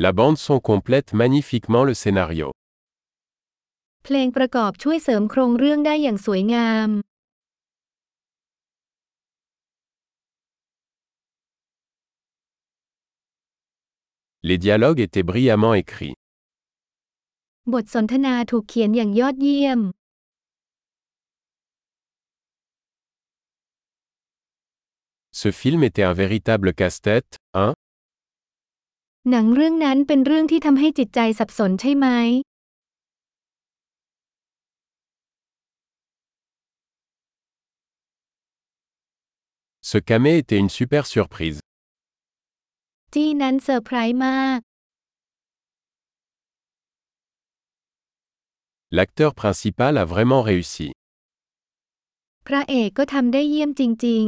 La bande son complète magnifiquement le scénario. เพลงประกอบช่วยเสริมโครงเรื่องได้อย่างสวยงาม Les dialogues étaient brillamment écrits. บทสนทนาถูกเขียนอย่างยอดเยี่ยม Ce film était un véritable casse-tête, hein หนังเรื่องนั้นเป็นเรื่องที่ทำให้จิตใจสับสนใช่ไหม Ce camé était une super surprise. จี้นั้นเซอร์ไพรส์มาก L'acteur principal a vraiment réussi. พระเอกก็ทำได้เยี่ยมจริง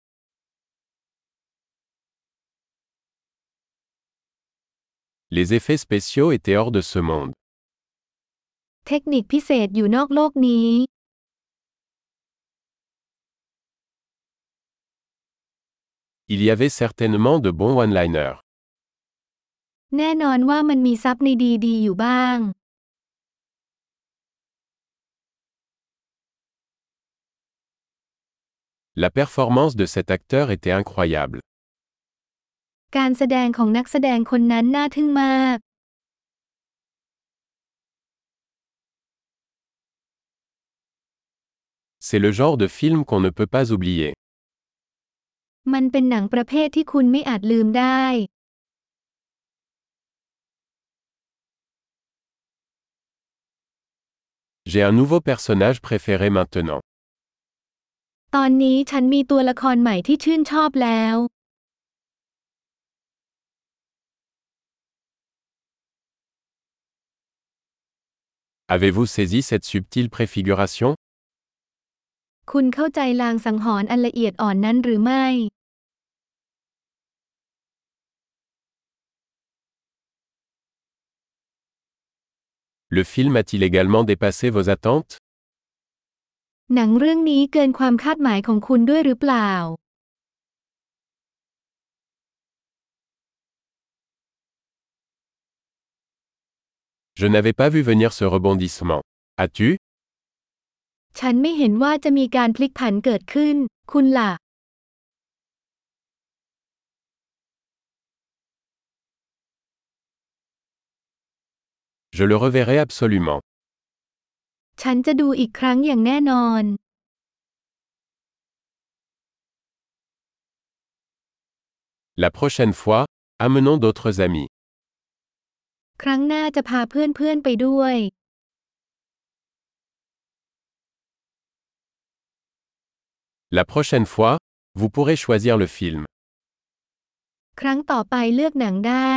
Les effets spéciaux étaient hors de ce monde. เทคนิคพิเศษอยู่นอกโลกนี้ Il y avait certainement de bons one-liners. แน่นอนว่ามันมีซับในดีๆอยู่บ้าง La performance de cet acteur était incroyable. การแสดงของนักแสดงคนนั้นน่าทึ่งมาก C'est le genre de film qu'on ne peut pas oublier. มันเป็นหนังประเภทที่คุณไม่อาจลืมได้ J'ai un nouveau personnage préféré maintenant. ตอนนี้ฉันมีตัวละครใหม่ที่ชื่นชอบแล้ว Avez-vous saisi cette subtile préfiguration คุณเข้าใจลางสังหรณ์อันละเอียดอ่อนนั้นหรือไม่ Le film a-t-il également dépassé vos attentes หนังเรื่องนี้เกินความคาดหมายของคุณด้วยหรือเปล่า Je n'avais pas vu venir ce rebondissement. As-tu ฉันไม่เห็นว่าจะมีการพลิกผันเกิดขึ้น คุณล่ะ Je le reverrai absolument. ฉันจะดูอีกครั้งอย่างแน่นอน La prochaine fois, amenons d'autres amis. ครั้งหน้าจะพาเพื่อนๆไปด้วย La prochaine fois, vous pourrez choisir le film. ครั้งต่อไปเลือกหนังได้